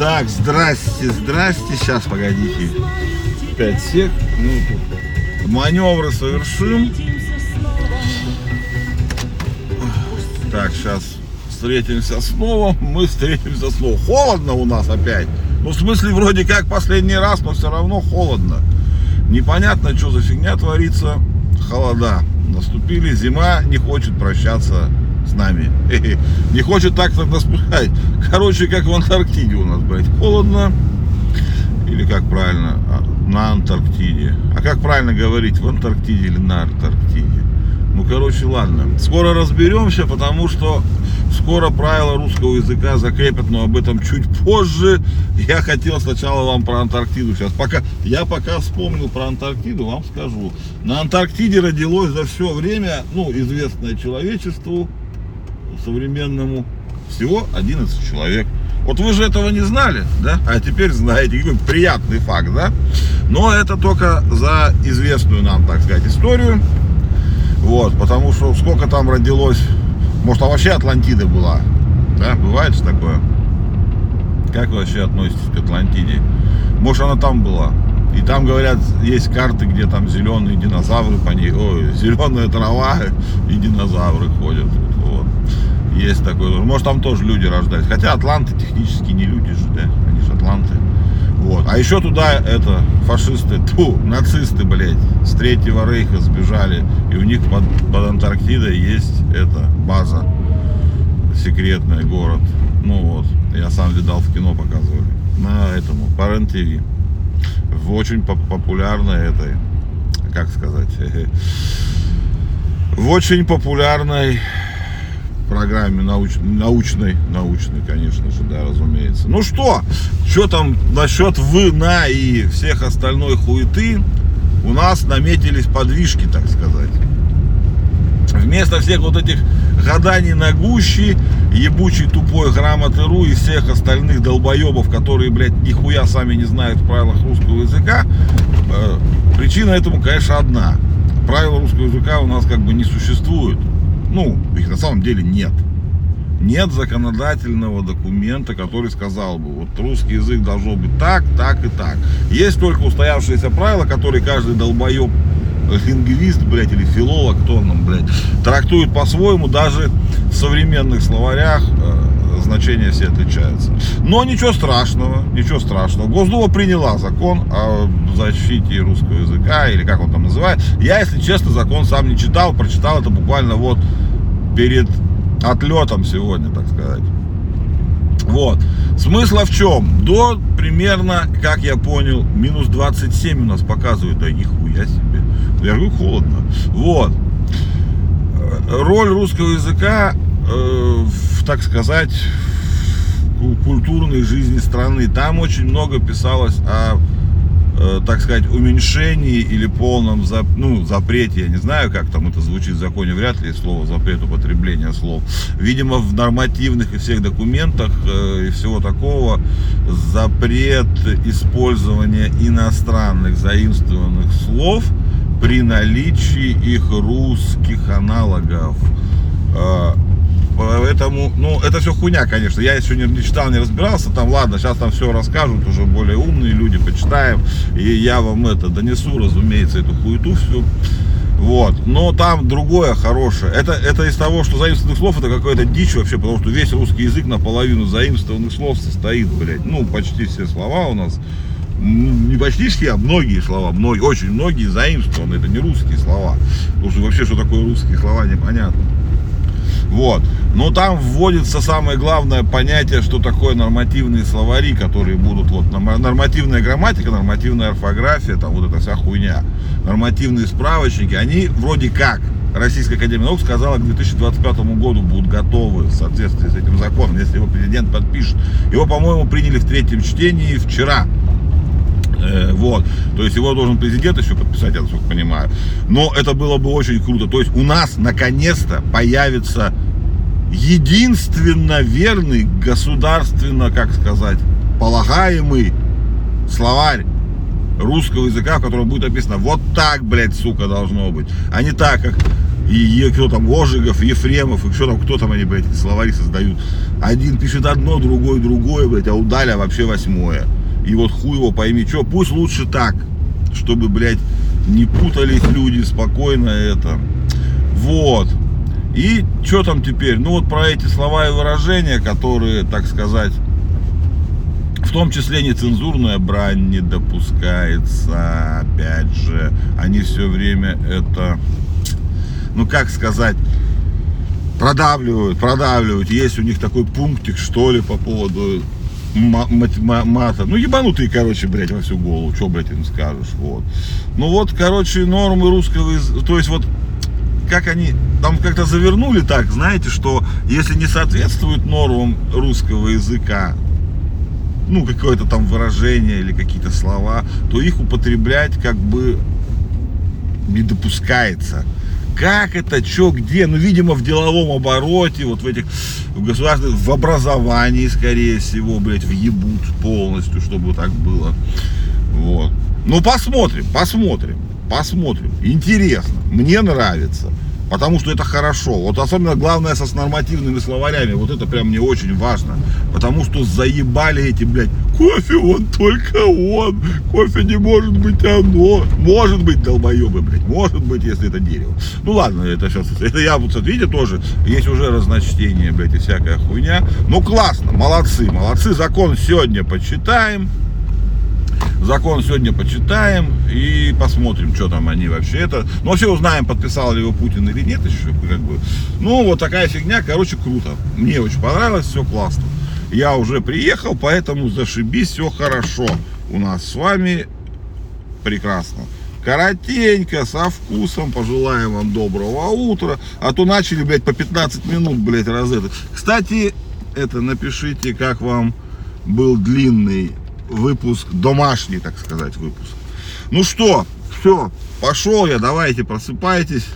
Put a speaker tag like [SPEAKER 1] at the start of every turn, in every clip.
[SPEAKER 1] Так, здрасте, здрасте. Сейчас, погодите. 5 сек. Ну, тут маневры совершим. Так, сейчас встретимся снова. Мы встретимся снова. Холодно у нас опять. Ну, в смысле, вроде как последний раз, но все равно холодно. Непонятно, что за фигня творится. Холода. Наступили, зима не хочет прощаться с нами. Не хочет так-то нас пускать. Короче, как в Антарктиде у нас, блядь, холодно. Или как правильно? А, На Антарктиде. А как правильно говорить? В Антарктиде или на Антарктиде? Ну, короче, ладно. Скоро разберемся, потому что скоро правила русского языка закрепят, но об этом чуть позже. Я хотел сначала вам про Антарктиду сейчас. Пока, я пока вспомнил про Антарктиду, вам скажу. На Антарктиде родилось за все время, ну, известное человечеству современному, всего 11 человек. Вот вы же этого не знали, да? А теперь знаете. Какой приятный факт, да? Но это только за известную нам, так сказать, историю. Вот, потому что сколько там родилось, может, а вообще Атлантида была, да, бывает же такое? Как вы вообще относитесь к Атлантиде? Может, она там была? И там, говорят, есть карты, где там зеленые динозавры по ней, ой, зеленая трава и динозавры ходят. Вот. Есть такое. Может, там тоже люди рождались. Хотя атланты технически не люди же, да? Они же атланты. Вот. А еще туда это фашисты, тьфу, нацисты, блядь, с Третьего Рейха сбежали. И у них под, под Антарктидой есть эта база. Секретный город. Ну вот. Я сам видал в кино показывали. На этому, по РЕН-ТВ. В очень поп- популярной этой, как сказать, в очень популярной программе науч... научной, научной, конечно же, да, разумеется. Ну что, что там насчет вы, на и всех остальной хуеты, у нас наметились подвижки, так сказать. Вместо всех вот этих гаданий на гуще, ебучей тупой грамоты РУ и всех остальных долбоебов, которые, блядь, нихуя сами не знают в правилах русского языка, э, причина этому, конечно, одна. Правила русского языка у нас как бы не существует. Ну, их на самом деле нет. Нет законодательного документа, который сказал бы, вот русский язык должно быть так, так и так. Есть только устоявшиеся правила, которые каждый долбоеб лингвист, блядь, или филолог, кто он нам, блядь, трактует по-своему, даже в современных словарях э, значения все отличаются. Но ничего страшного, ничего страшного. Госдума приняла закон о защите русского языка, или как он там называет. Я, если честно, закон сам не читал, прочитал это буквально вот перед отлетом сегодня, так сказать. Вот. Смысла в чем? До примерно, как я понял, минус 27 у нас показывает. Да нихуя себе. Я говорю, холодно. Вот. Роль русского языка, э, в, так сказать, в культурной жизни страны. Там очень много писалось о так сказать, уменьшении или полном зап- ну, запрете, я не знаю, как там это звучит в законе, вряд ли слово запрет употребления слов. Видимо, в нормативных и всех документах э, и всего такого запрет использования иностранных заимствованных слов при наличии их русских аналогов. Э, Поэтому, ну, это все хуйня, конечно. Я еще не, не читал, не разбирался. Там, ладно, сейчас там все расскажут, уже более умные люди, почитаем. И я вам это донесу, разумеется, эту хуету всю. Вот. Но там другое хорошее. Это, это из того, что заимствованных слов это какая-то дичь вообще, потому что весь русский язык наполовину заимствованных слов состоит, блядь. Ну, почти все слова у нас. Не почти все, а многие слова, многие, очень многие заимствованы. Это не русские слова. Потому что вообще, что такое русские слова, непонятно. Вот. Но там вводится самое главное понятие, что такое нормативные словари, которые будут вот норма- нормативная грамматика, нормативная орфография, там вот эта вся хуйня, нормативные справочники, они вроде как Российская Академия Наук сказала, к 2025 году будут готовы в соответствии с этим законом, если его президент подпишет. Его, по-моему, приняли в третьем чтении вчера. Э, Вот. То есть его должен президент еще подписать, я насколько понимаю. Но это было бы очень круто. То есть у нас наконец-то появится единственно верный, государственно, как сказать, полагаемый словарь русского языка, в котором будет написано вот так, блядь, сука, должно быть. А не так, как и, и кто там, Ожегов, Ефремов, и кто там, кто там они, блядь, словари создают. Один пишет одно, другой другое, блядь, а у Даля вообще восьмое. И вот хуй его пойми, что, пусть лучше так, чтобы, блядь, не путались люди, спокойно это. Вот. И что там теперь? Ну вот про эти слова и выражения, которые, так сказать, в том числе нецензурная брань не допускается. Опять же, они все время это, ну как сказать, продавливают, продавливают. Есть у них такой пунктик, что ли, по поводу мата. Ну, ебанутые, короче, блядь, во всю голову. Что, блядь, им скажешь, вот. Ну, вот, короче, нормы русского то есть, вот, как они там как-то завернули так, знаете, что если не соответствует нормам русского языка, ну, какое-то там выражение или какие-то слова, то их употреблять как бы не допускается. Как это, что, где? Ну, видимо, в деловом обороте, вот в этих в государственных, в образовании, скорее всего, блядь, въебут полностью, чтобы так было. Вот. Ну, посмотрим, посмотрим, посмотрим. Интересно, мне нравится. Потому что это хорошо. Вот особенно главное со с нормативными словарями. Вот это прям мне очень важно. Потому что заебали эти, блядь, кофе он только он. Кофе не может быть оно. Может быть, долбоебы, блядь. Может быть, если это дерево. Ну ладно, это сейчас, это я вот, видите, тоже есть уже разночтение, блядь, и всякая хуйня. Ну классно, молодцы, молодцы. Закон сегодня почитаем. Закон сегодня почитаем и посмотрим, что там они вообще это. Ну, вообще узнаем, подписал ли его Путин или нет еще, как бы. Ну, вот такая фигня, короче, круто. Мне очень понравилось, все классно. Я уже приехал, поэтому зашибись, все хорошо. У нас с вами прекрасно. Коротенько, со вкусом, пожелаем вам доброго утра. А то начали, блядь, по 15 минут, блядь, раз это. Кстати, это напишите, как вам был длинный выпуск, домашний, так сказать, выпуск. Ну что, все, пошел я, давайте, просыпайтесь,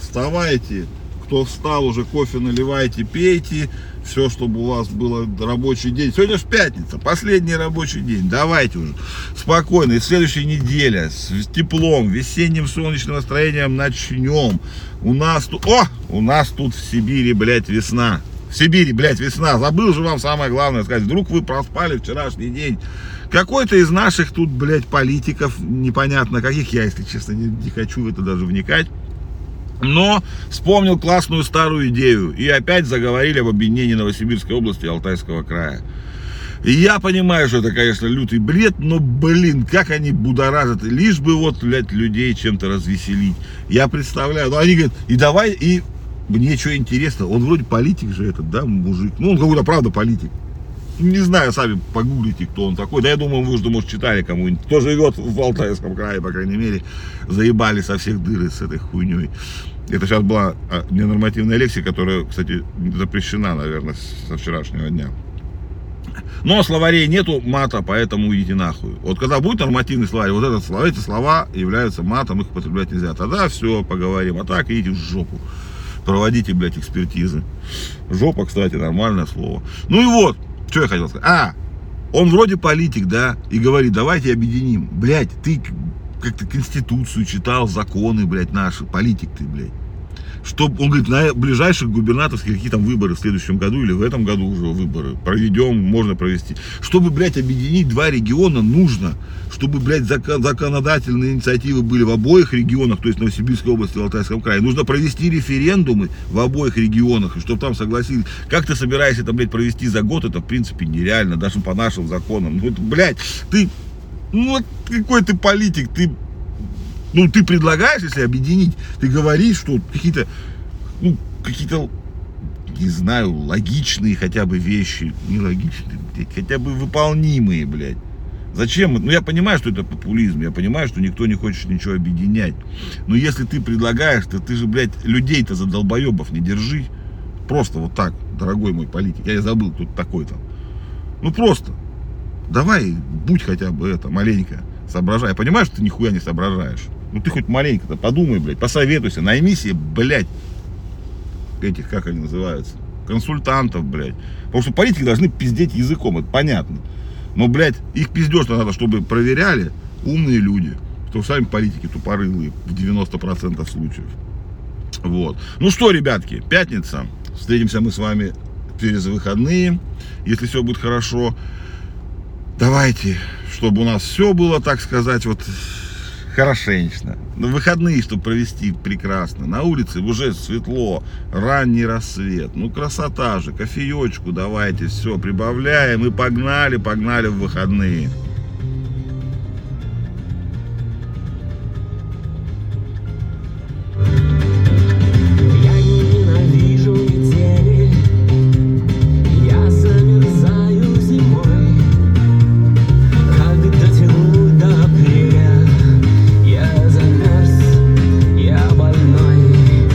[SPEAKER 1] вставайте. Кто встал, уже кофе наливайте, пейте. Все, чтобы у вас было рабочий день. Сегодня же пятница, последний рабочий день. Давайте уже спокойно. И следующая неделя с теплом, весенним солнечным настроением начнем. У нас тут, о, у нас тут в Сибири, блядь, весна. В Сибири, блядь, весна. Забыл же вам самое главное сказать. Вдруг вы проспали вчерашний день. Какой-то из наших тут, блядь, политиков, непонятно каких, я, если честно, не, не хочу в это даже вникать. Но вспомнил классную старую идею. И опять заговорили об объединении Новосибирской области и Алтайского края. Я понимаю, что это, конечно, лютый бред, но, блин, как они будоражат. Лишь бы вот, блядь, людей чем-то развеселить. Я представляю. Ну, они говорят, и давай, и мне что интересно, он вроде политик же этот, да, мужик. Ну, он какой-то, правда, политик. Не знаю, сами погуглите, кто он такой. Да я думаю, вы же, может, читали кому-нибудь. Кто живет в Алтайском крае, по крайней мере, заебали со всех дыр с этой хуйней. Это сейчас была а, ненормативная лексика, которая, кстати, запрещена, наверное, со вчерашнего дня. Но словарей нету мата, поэтому идите нахуй. Вот когда будет нормативный словарь, вот этот эти слова являются матом, их употреблять нельзя. Тогда все, поговорим. А так идите в жопу. Проводите, блядь, экспертизы. Жопа, кстати, нормальное слово. Ну и вот, что я хотел сказать. А, он вроде политик, да, и говорит, давайте объединим. Блядь, ты как-то конституцию читал, законы, блядь, наши, политик ты, блядь. Чтоб, он говорит, на ближайших губернаторских какие там выборы в следующем году или в этом году уже выборы проведем, можно провести. Чтобы, блядь, объединить два региона, нужно, чтобы, блядь, закон, законодательные инициативы были в обоих регионах, то есть Новосибирской области и Алтайском крае. Нужно провести референдумы в обоих регионах, и чтобы там согласились. Как ты собираешься это, блядь, провести за год, это, в принципе, нереально, даже по нашим законам. Ну, это, блядь, ты, ну, какой ты политик, ты ну, ты предлагаешь, если объединить, ты говоришь, что какие-то, ну, какие-то, не знаю, логичные хотя бы вещи, не логичные, блядь, хотя бы выполнимые, блядь. Зачем? Ну, я понимаю, что это популизм, я понимаю, что никто не хочет ничего объединять. Но если ты предлагаешь, то ты же, блядь, людей-то за долбоебов не держи. Просто вот так, дорогой мой политик. Я и забыл, кто такой там. Ну, просто. Давай, будь хотя бы это, маленько, соображай. Я понимаю, что ты нихуя не соображаешь. Ну ты хоть маленько-то подумай, блядь, посоветуйся, найми себе, блядь, этих, как они называются, консультантов, блядь. Потому что политики должны пиздеть языком, это понятно. Но, блядь, их пиздеж надо, чтобы проверяли, умные люди. Что сами политики тупорылые в 90% случаев. Вот. Ну что, ребятки, пятница. Встретимся мы с вами через выходные. Если все будет хорошо, давайте, чтобы у нас все было, так сказать, вот хорошенечно. На выходные, чтобы провести прекрасно. На улице уже светло, ранний рассвет. Ну, красота же, кофеечку давайте, все, прибавляем и погнали, погнали в выходные.